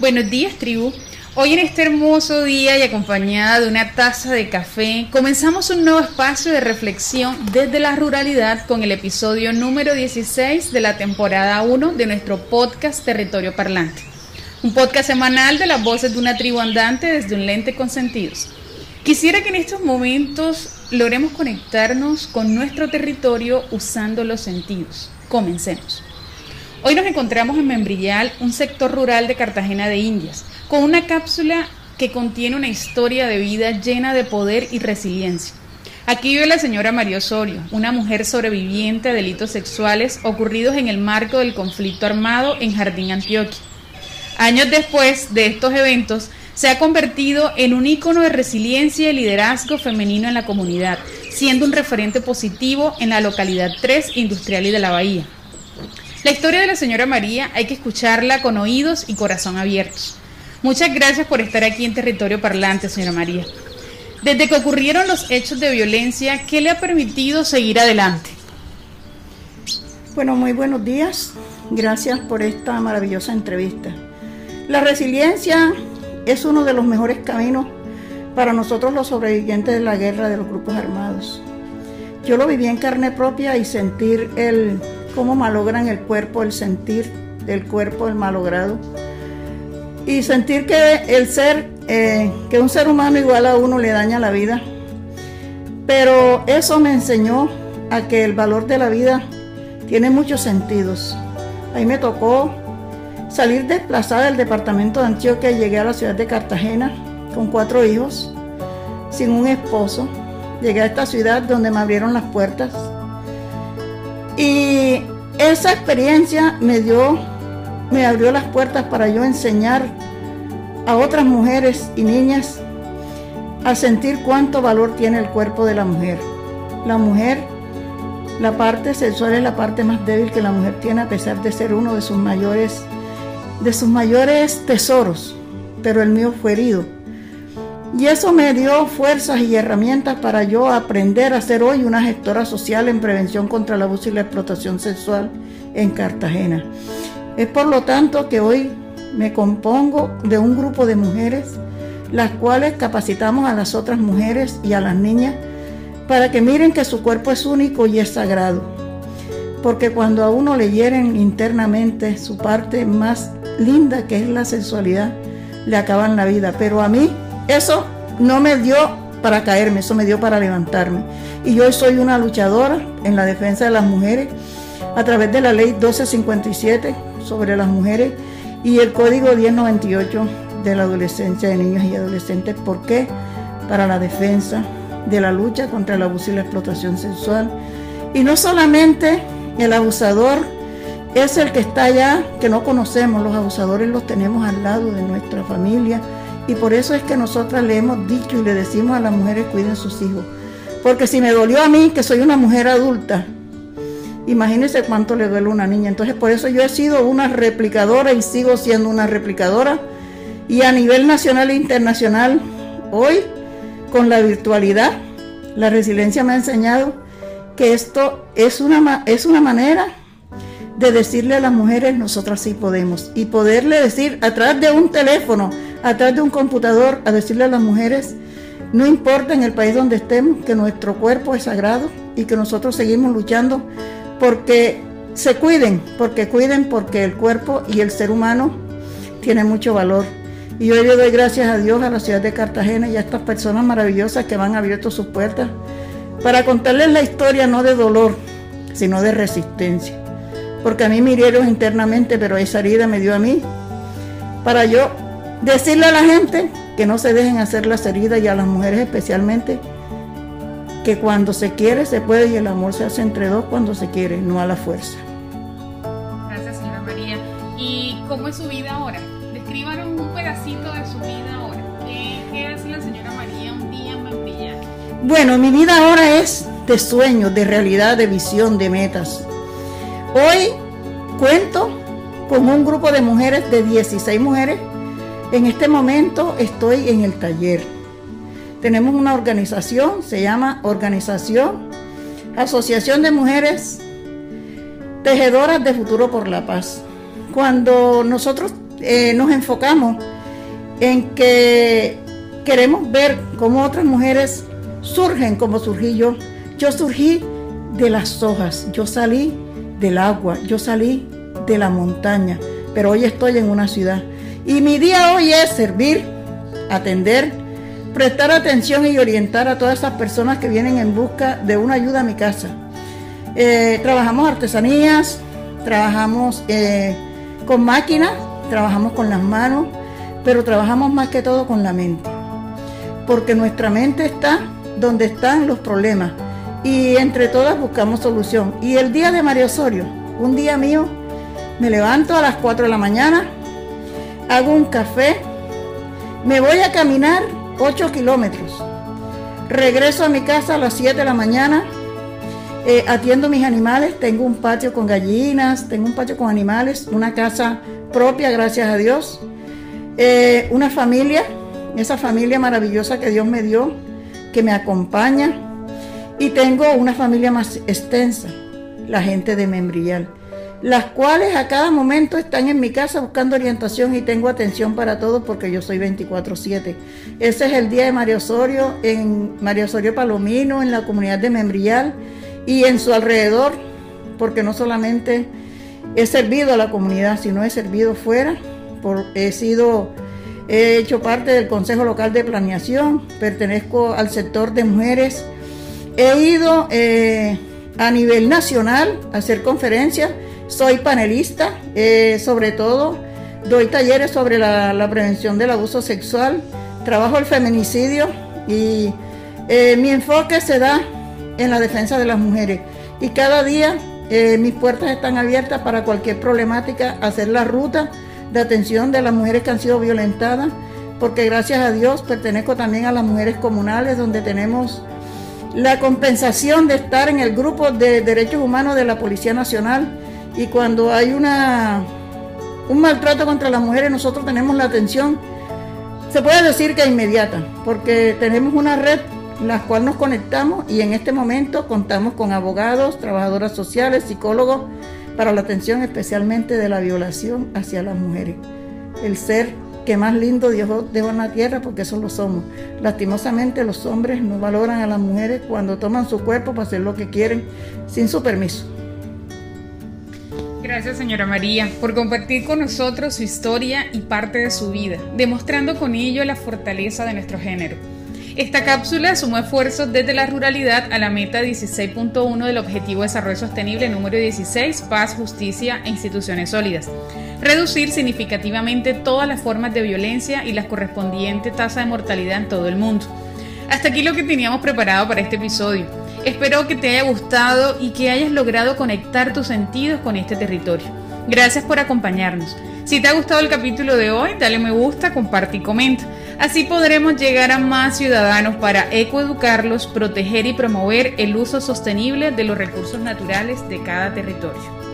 Buenos días, tribu. Hoy en este hermoso día y acompañada de una taza de café, comenzamos un nuevo espacio de reflexión desde la ruralidad con el episodio número 16 de la temporada 1 de nuestro podcast Territorio Parlante. Un podcast semanal de las voces de una tribu andante desde un lente con sentidos. Quisiera que en estos momentos logremos conectarnos con nuestro territorio usando los sentidos. Comencemos. Hoy nos encontramos en Membrillal, un sector rural de Cartagena de Indias, con una cápsula que contiene una historia de vida llena de poder y resiliencia. Aquí vive la señora María Osorio, una mujer sobreviviente a delitos sexuales ocurridos en el marco del conflicto armado en Jardín Antioquia. Años después de estos eventos, se ha convertido en un ícono de resiliencia y liderazgo femenino en la comunidad, siendo un referente positivo en la localidad 3 industrial y de la Bahía. La historia de la señora María hay que escucharla con oídos y corazón abiertos. Muchas gracias por estar aquí en Territorio Parlante, señora María. Desde que ocurrieron los hechos de violencia, ¿qué le ha permitido seguir adelante? Bueno, muy buenos días. Gracias por esta maravillosa entrevista. La resiliencia es uno de los mejores caminos para nosotros los sobrevivientes de la guerra de los grupos armados. Yo lo viví en carne propia y sentir el cómo malogran el cuerpo, el sentir del cuerpo, el malogrado. Y sentir que el ser, eh, que un ser humano igual a uno le daña la vida. Pero eso me enseñó a que el valor de la vida tiene muchos sentidos. Ahí me tocó salir desplazada del departamento de Antioquia y llegué a la ciudad de Cartagena con cuatro hijos, sin un esposo. Llegué a esta ciudad donde me abrieron las puertas y esa experiencia me dio, me abrió las puertas para yo enseñar a otras mujeres y niñas a sentir cuánto valor tiene el cuerpo de la mujer. La mujer, la parte sexual es la parte más débil que la mujer tiene a pesar de ser uno de sus mayores, de sus mayores tesoros, pero el mío fue herido y eso me dio fuerzas y herramientas para yo aprender a ser hoy una gestora social en prevención contra el abuso y la explotación sexual en Cartagena. Es por lo tanto que hoy me compongo de un grupo de mujeres, las cuales capacitamos a las otras mujeres y a las niñas para que miren que su cuerpo es único y es sagrado. Porque cuando a uno le hieren internamente su parte más linda, que es la sensualidad, le acaban la vida. Pero a mí eso no me dio para caerme, eso me dio para levantarme. Y yo soy una luchadora en la defensa de las mujeres a través de la ley 1257 sobre las mujeres y el código 1098 de la adolescencia de niños y adolescentes. ¿Por qué? Para la defensa de la lucha contra el abuso y la explotación sexual. Y no solamente el abusador es el que está allá, que no conocemos, los abusadores los tenemos al lado de nuestra familia, y por eso es que nosotras le hemos dicho y le decimos a las mujeres cuiden sus hijos. Porque si me dolió a mí, que soy una mujer adulta, imagínense cuánto le duele a una niña. Entonces por eso yo he sido una replicadora y sigo siendo una replicadora. Y a nivel nacional e internacional, hoy, con la virtualidad, la resiliencia me ha enseñado que esto es una, es una manera de decirle a las mujeres, nosotras sí podemos. Y poderle decir a través de un teléfono, a través de un computador, a decirle a las mujeres, no importa en el país donde estemos, que nuestro cuerpo es sagrado y que nosotros seguimos luchando porque se cuiden, porque cuiden, porque el cuerpo y el ser humano tiene mucho valor. Y hoy le doy gracias a Dios, a la ciudad de Cartagena y a estas personas maravillosas que van abierto sus puertas para contarles la historia no de dolor, sino de resistencia porque a mí me hirieron internamente, pero esa herida me dio a mí, para yo decirle a la gente que no se dejen hacer las heridas y a las mujeres especialmente, que cuando se quiere se puede y el amor se hace entre dos cuando se quiere, no a la fuerza. Gracias, señora María. ¿Y cómo es su vida ahora? Descríbanos un pedacito de su vida ahora. ¿Qué, hace la señora María un día en Mantilla? Bueno, mi vida ahora es de sueños, de realidad, de visión, de metas. Hoy cuento con un grupo de mujeres, de 16 mujeres. En este momento estoy en el taller. Tenemos una organización, se llama Organización Asociación de Mujeres Tejedoras de Futuro por la Paz. Cuando nosotros eh, nos enfocamos en que queremos ver cómo otras mujeres surgen como surgí yo. Yo surgí de las hojas, yo salí del agua, yo salí de la montaña, pero hoy estoy en una ciudad. Y mi día hoy es servir, atender, prestar atención y orientar a todas esas personas que vienen en busca de una ayuda a mi casa. Eh, trabajamos artesanías, trabajamos eh, con máquinas, trabajamos con las manos, pero trabajamos más que todo con la mente. Porque nuestra mente está donde están los problemas y entre todas buscamos solución. Y el día de María Osorio, un día mío, me levanto a las 4 de la mañana, hago un café, me voy a caminar 8 kilómetros, regreso a mi casa a las 7 de la mañana, eh, atiendo mis animales, tengo un patio con gallinas, tengo un patio con animales, una casa propia, gracias a Dios, eh, una familia, esa familia maravillosa que Dios me dio, que me acompaña, y tengo una familia más extensa, la gente de Membrial las cuales a cada momento están en mi casa buscando orientación y tengo atención para todos porque yo soy 24/7. Ese es el día de María Osorio en María Osorio Palomino, en la comunidad de Membrial y en su alrededor, porque no solamente he servido a la comunidad, sino he servido fuera, he sido, he hecho parte del Consejo Local de Planeación, pertenezco al sector de mujeres, he ido eh, a nivel nacional a hacer conferencias soy panelista, eh, sobre todo doy talleres sobre la, prevención del abuso sexual, trabajo el feminicidio y eh, mi enfoque se da en la defensa de las mujeres. Y cada día eh, mis puertas están abiertas para cualquier problemática, hacer la ruta de atención de las mujeres que han sido violentadas, porque gracias a Dios pertenezco también a las mujeres comunales, donde tenemos la compensación de estar en el grupo de derechos humanos de la Policía Nacional y cuando hay una, un maltrato contra las mujeres, nosotros tenemos la atención, se puede decir que inmediata, porque tenemos una red la cual nos conectamos y en este momento contamos con abogados, trabajadoras sociales, psicólogos para la atención especialmente de la violación hacia las mujeres. El ser que más lindo Dios dejó en la tierra porque eso lo somos. Lastimosamente los hombres no valoran a las mujeres cuando toman su cuerpo para hacer lo que quieren sin su permiso. Gracias, señora María, por compartir con nosotros su historia y parte de su vida, demostrando con ello la fortaleza de nuestro género. Esta cápsula sumó esfuerzos desde la ruralidad a la meta 16.1 del Objetivo de Desarrollo Sostenible número 16, paz, justicia e instituciones sólidas. Reducir significativamente todas las formas de violencia y la correspondiente tasa de mortalidad en todo el mundo. Hasta aquí lo que teníamos preparado para este episodio. Espero que te haya gustado y que hayas logrado conectar tus sentidos con este territorio. Gracias por acompañarnos. Si te ha gustado el capítulo de hoy, dale me gusta, comparte y comenta. Así podremos llegar a más ciudadanos para ecoeducarlos, proteger y promover el uso sostenible de los recursos naturales de cada territorio.